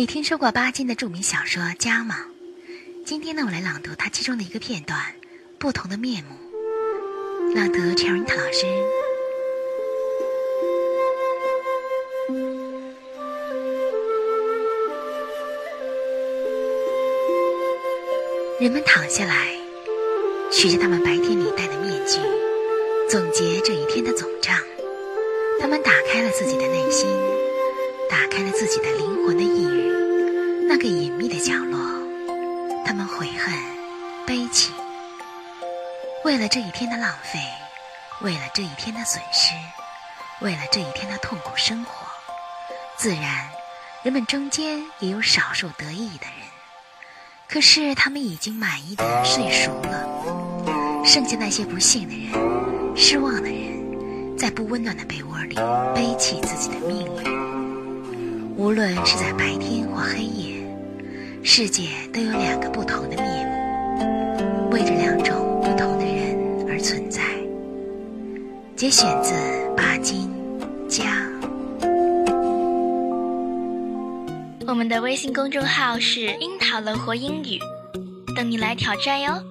你听说过巴金的著名小说《家》吗？今天呢，我来朗读他其中的一个片段，《不同的面目》。朗读 c h e r i t 老师。人们躺下来，取着他们白天里戴的面具，总结这一天的总账。他们打开了自己的内心，打开了自己的角落。他们悔恨、悲戚，为了这一天的浪费，为了这一天的损失，为了这一天的痛苦生活。自然，人们中间也有少数得意的人。可是他们已经满意的睡熟了，剩下那些不幸的人、失望的人，在不温暖的被窝里背弃自己的命运。无论是在白天或黑夜，世界都有两个不同的面目，为这两种不同的人而存在。节选自巴金《家》。我们的微信公众号是“樱桃乐活英语”，等你来挑战哟。